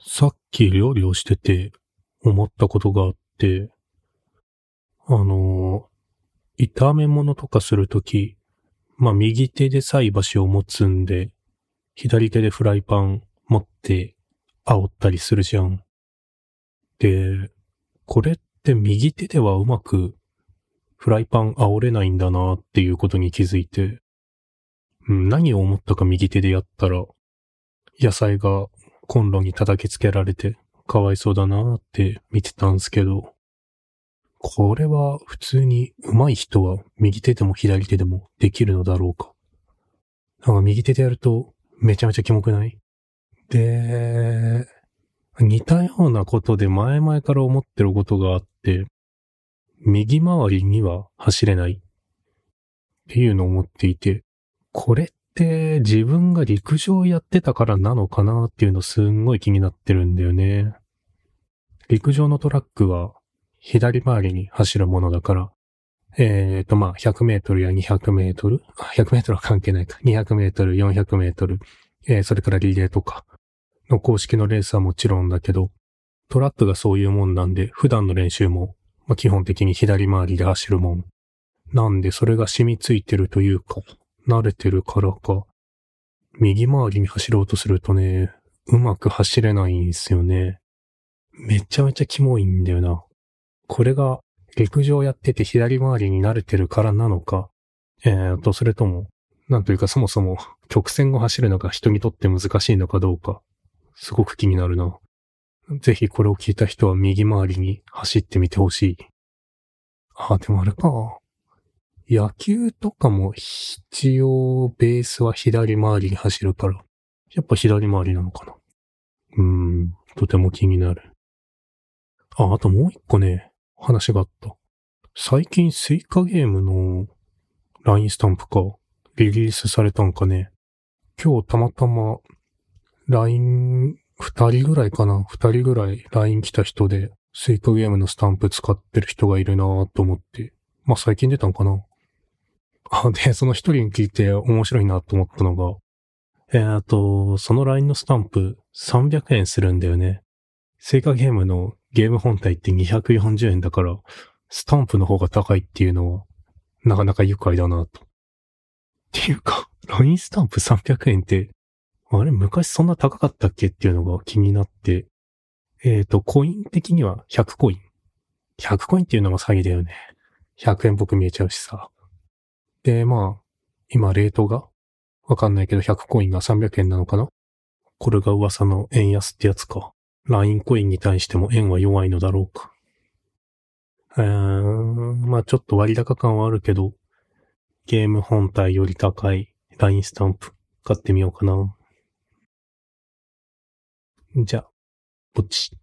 さっき料理をしてて思ったことがあって、あの、炒め物とかするとき、まあ、右手で菜箸を持つんで、左手でフライパン持って煽ったりするじゃん。で、これって右手ではうまくフライパン煽れないんだなっていうことに気づいて、何を思ったか右手でやったら、野菜がコンロに叩きつけられて、かわいそうだなって見てたんすけど、これは普通に上手い人は右手でも左手でもできるのだろうか。なんか右手でやるとめちゃめちゃキモくない？で、似たようなことで前々から思ってることがあって、右回りには走れないっていうのを思っていて、これって自分が陸上やってたからなのかなっていうのすんごい気になってるんだよね。陸上のトラックは左回りに走るものだから、えっ、とま100メートルや200メートル、100メートルは関係ないか、200メートル、400メートル、えーそれからリレーとか。の公式のレースはもちろんだけど、トラックがそういうもんなんで、普段の練習も、ま、基本的に左回りで走るもん。なんでそれが染みついてるというか、慣れてるからか、右回りに走ろうとするとね、うまく走れないんですよね。めちゃめちゃキモいんだよな。これが陸上やってて左回りに慣れてるからなのか、えーと、それとも、なんというかそもそも曲線を走るのが人にとって難しいのかどうか、すごく気になるな。ぜひこれを聞いた人は右回りに走ってみてほしい。あ、でもあれか。野球とかも一応ベースは左回りに走るから、やっぱ左回りなのかな。うーん、とても気になる。あ、あともう一個ね、話があった。最近スイカゲームの LINE スタンプか、リリースされたんかね。今日たまたま LINE 二人ぐらいかな二人ぐらい LINE 来た人で、スイカゲームのスタンプ使ってる人がいるなぁと思って。まあ最近出たんかな、で、その一人に聞いて面白いなと思ったのが、えー、と、その LINE のスタンプ300円するんだよね。スイカゲームのゲーム本体って240円だから、スタンプの方が高いっていうのは、なかなか愉快だなと。っていうか、LINE スタンプ300円って、あれ昔そんな高かったっけっていうのが気になって、えっ、と、コイン的には100コイン。100コインっていうのも詐欺だよね。100円僕見えちゃうしさ。で、まあ、今レートがわかんないけど100コインが300円なのかな？これが噂の円安ってやつか。LINE コインに対しても円は弱いのだろうか。うー、まあちょっと割高感はあるけど、ゲーム本体より高い LINE スタンプ買ってみようかな。じゃあ、ポチ。